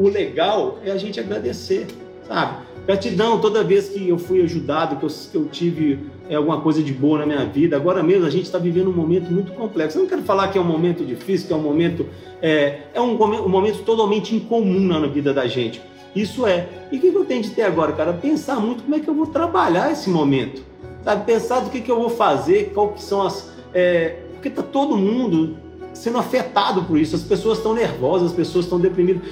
o legal é a gente agradecer, sabe? Gratidão toda vez que eu fui ajudado, que eu, que eu tive é, alguma coisa de boa na minha vida. Agora mesmo a gente está vivendo um momento muito complexo. Eu não quero falar que é um momento difícil, que é um momento é, é um, um momento totalmente incomum na vida da gente. Isso é. E o que eu tenho de ter agora, cara? Pensar muito como é que eu vou trabalhar esse momento. Sabe? Pensar do que, que eu vou fazer, qual que são as. É, porque está todo mundo sendo afetado por isso. As pessoas estão nervosas, as pessoas estão deprimidas.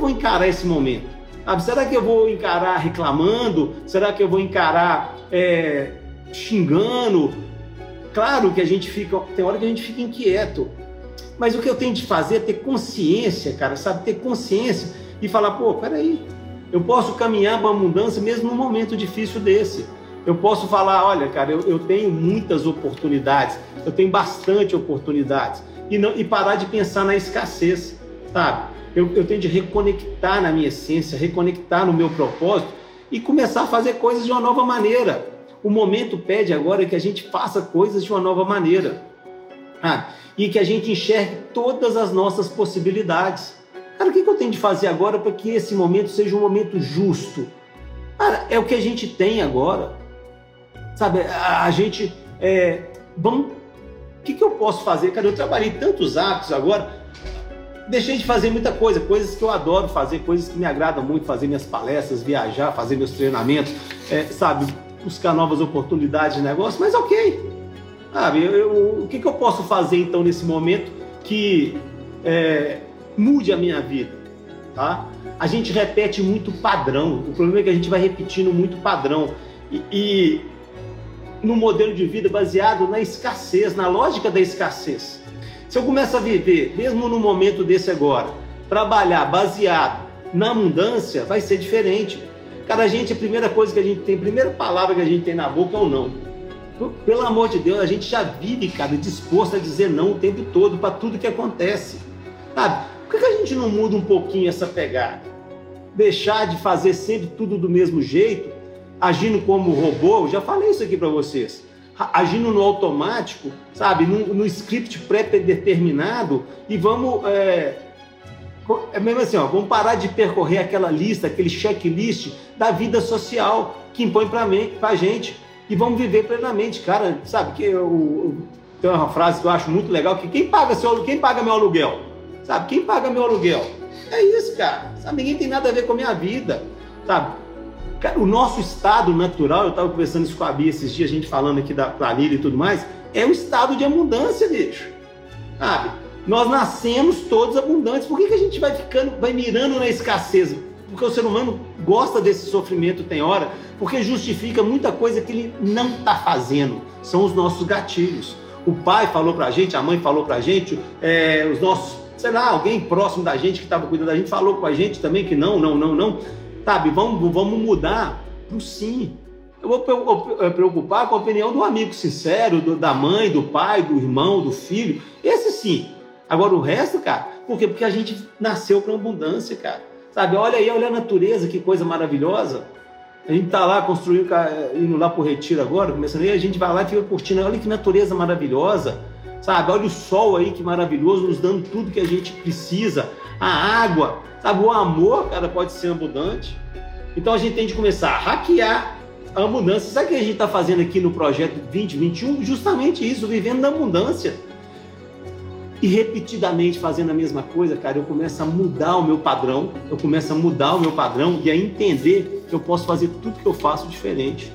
Eu vou encarar esse momento? Sabe? Será que eu vou encarar reclamando? Será que eu vou encarar é, xingando? Claro que a gente fica. Tem hora que a gente fica inquieto. Mas o que eu tenho de fazer é ter consciência, cara, sabe? Ter consciência e falar, pô, peraí, eu posso caminhar para a mudança mesmo num momento difícil desse. Eu posso falar, olha, cara, eu, eu tenho muitas oportunidades, eu tenho bastante oportunidades. E, não, e parar de pensar na escassez, sabe? Eu, eu tenho de reconectar na minha essência, reconectar no meu propósito e começar a fazer coisas de uma nova maneira. O momento pede agora que a gente faça coisas de uma nova maneira. Ah, e que a gente enxergue todas as nossas possibilidades. Cara, o que eu tenho de fazer agora para que esse momento seja um momento justo? Cara, é o que a gente tem agora. Sabe, a, a gente. É, vamos. O que, que eu posso fazer? Cara, eu trabalhei tantos atos agora, deixei de fazer muita coisa, coisas que eu adoro fazer, coisas que me agradam muito, fazer minhas palestras, viajar, fazer meus treinamentos, é, sabe, buscar novas oportunidades de negócio, mas ok. Sabe, eu, eu, o que, que eu posso fazer então nesse momento que é, mude a minha vida? Tá? A gente repete muito padrão, o problema é que a gente vai repetindo muito padrão. E, e no modelo de vida baseado na escassez, na lógica da escassez. Se eu começo a viver, mesmo no momento desse agora, trabalhar baseado na abundância, vai ser diferente. Cara, a gente, a primeira coisa que a gente tem, a primeira palavra que a gente tem na boca é o não. Pelo amor de Deus, a gente já vive, cara, disposto a dizer não o tempo todo para tudo que acontece. Sabe? Por que a gente não muda um pouquinho essa pegada? Deixar de fazer sempre tudo do mesmo jeito, agindo como robô, eu já falei isso aqui para vocês. Agindo no automático, sabe? No, no script pré-determinado e vamos. É, é mesmo assim, ó, vamos parar de percorrer aquela lista, aquele checklist da vida social que impõe para a gente e vamos viver plenamente, cara. Sabe que eu, tem uma frase que eu acho muito legal que quem paga seu, quem paga meu aluguel, sabe? Quem paga meu aluguel? É isso, cara. Sabe? Ninguém tem nada a ver com a minha vida, sabe? Cara, o nosso estado natural, eu estava conversando isso com a Bia esses dias, a gente falando aqui da planilha e tudo mais, é o estado de abundância, bicho. Sabe? Nós nascemos todos abundantes. Por que, que a gente vai ficando, vai mirando na escassez? Porque o ser humano gosta desse sofrimento, tem hora, porque justifica muita coisa que ele não está fazendo. São os nossos gatilhos. O pai falou para a gente, a mãe falou para a gente, é, os nossos, sei lá, alguém próximo da gente que estava cuidando da gente falou com a gente também que não, não, não, não. Sabe, vamos, vamos mudar para o sim. Eu vou preocupar com a opinião do amigo sincero, do, da mãe, do pai, do irmão, do filho. Esse sim. Agora o resto, cara, por quê? Porque a gente nasceu para abundância, cara. Sabe, olha aí, olha a natureza, que coisa maravilhosa. A gente está lá construindo, indo lá para o retiro agora, começando aí, a gente vai lá e fica curtindo. Olha que natureza maravilhosa, sabe? Olha o sol aí que maravilhoso, nos dando tudo que a gente precisa. A água, sabe? O amor, cara, pode ser abundante. Então a gente tem de começar a hackear a abundância. Sabe o que a gente está fazendo aqui no projeto 2021? Justamente isso, vivendo na abundância e repetidamente fazendo a mesma coisa, cara, eu começo a mudar o meu padrão, eu começo a mudar o meu padrão e a entender que eu posso fazer tudo que eu faço diferente.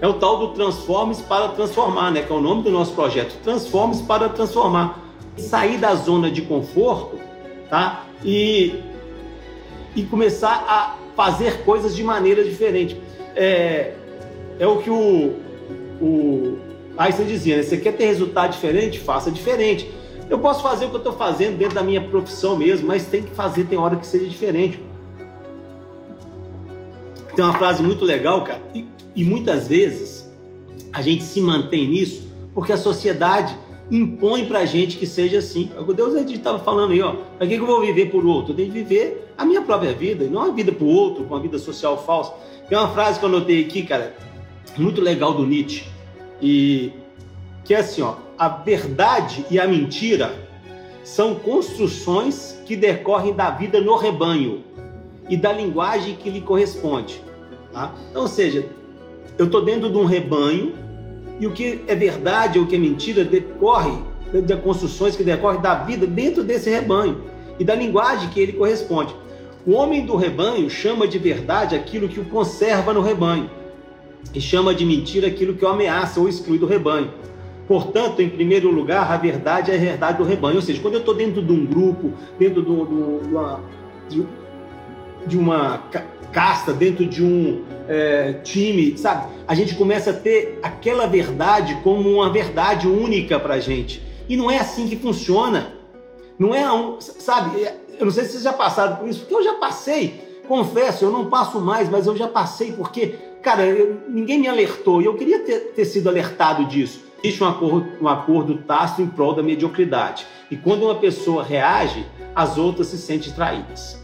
É o tal do Transformes para Transformar, né? Que é o nome do nosso projeto. Transformes para Transformar. Sair da zona de conforto, tá? E, e começar a fazer coisas de maneira diferente. É, é o que o, o Einstein dizia, né? Você quer ter resultado diferente? Faça diferente. Eu posso fazer o que eu estou fazendo dentro da minha profissão mesmo, mas tem que fazer, tem hora que seja diferente. Tem uma frase muito legal, cara, e, e muitas vezes a gente se mantém nisso porque a sociedade impõe pra gente que seja assim. O Deus estava falando aí, ó. Para que, que eu vou viver por outro? Eu tenho que viver a minha própria vida, e não a vida por outro, com uma vida social falsa. Tem uma frase que eu anotei aqui, cara, muito legal do Nietzsche, e que é assim, ó a verdade e a mentira são construções que decorrem da vida no rebanho. e da linguagem que lhe corresponde. Tá? Então, ou seja, eu estou dentro de um rebanho e o que é verdade ou o que é mentira decorre de construções que decorrem da vida dentro desse rebanho e da linguagem que ele corresponde. O homem do rebanho chama de verdade aquilo que o conserva no rebanho e chama de mentira aquilo que o ameaça ou exclui do rebanho. Portanto, em primeiro lugar, a verdade é a verdade do rebanho. Ou seja, quando eu estou dentro de um grupo, dentro de uma, de uma casta, dentro de um é, time, sabe? A gente começa a ter aquela verdade como uma verdade única para gente. E não é assim que funciona. Não é um, sabe? É, eu não sei se vocês já passaram por isso, porque eu já passei. Confesso, eu não passo mais, mas eu já passei porque, cara, eu, ninguém me alertou e eu queria ter, ter sido alertado disso. Existe um acordo, um acordo tácito em prol da mediocridade. E quando uma pessoa reage, as outras se sentem traídas.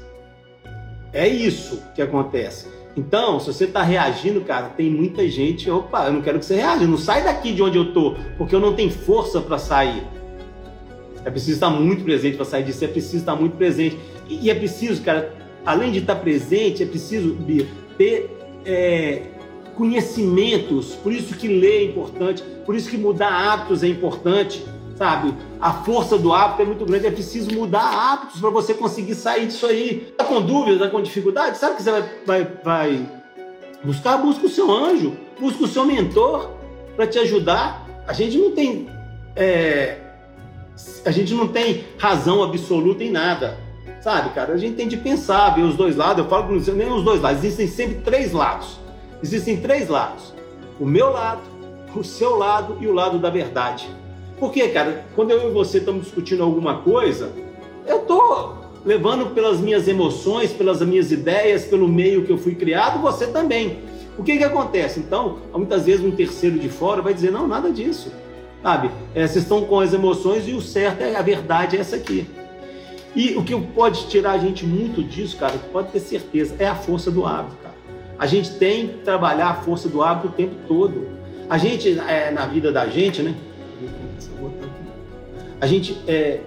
É isso que acontece. Então, se você está reagindo, cara, tem muita gente. Opa, eu não quero que você reaja. Não sai daqui de onde eu tô, porque eu não tenho força para sair. É preciso estar muito presente para sair disso. É preciso estar muito presente. E é preciso, cara, além de estar presente, é preciso ter é, conhecimentos. Por isso que ler é importante. Por isso que mudar hábitos é importante sabe? A força do hábito é muito grande, é preciso mudar hábitos para você conseguir sair disso aí. Tá com dúvida, tá com dificuldade? Sabe que você vai, vai, vai buscar? Busca o seu anjo, busca o seu mentor para te ajudar. A gente não tem. É, a gente não tem razão absoluta em nada. Sabe, cara? A gente tem de pensar, ver os dois lados. Eu falo com você, nem os dois lados. Existem sempre três lados. Existem três lados: o meu lado, o seu lado e o lado da verdade. Porque, cara, quando eu e você estamos discutindo alguma coisa, eu tô levando pelas minhas emoções, pelas minhas ideias, pelo meio que eu fui criado, você também. O que que acontece? Então, muitas vezes um terceiro de fora vai dizer, não, nada disso. Sabe? É, vocês estão com as emoções e o certo é a verdade é essa aqui. E o que pode tirar a gente muito disso, cara, pode ter certeza, é a força do hábito, cara. A gente tem que trabalhar a força do hábito o tempo todo. A gente, é, na vida da gente, né? A gente é,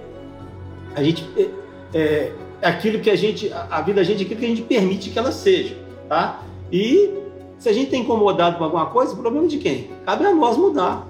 a gente é, é, aquilo que a gente, a vida da gente é aquilo que a gente permite que ela seja, tá? E se a gente tem incomodado com alguma coisa, o problema é de quem? Cabe a nós mudar.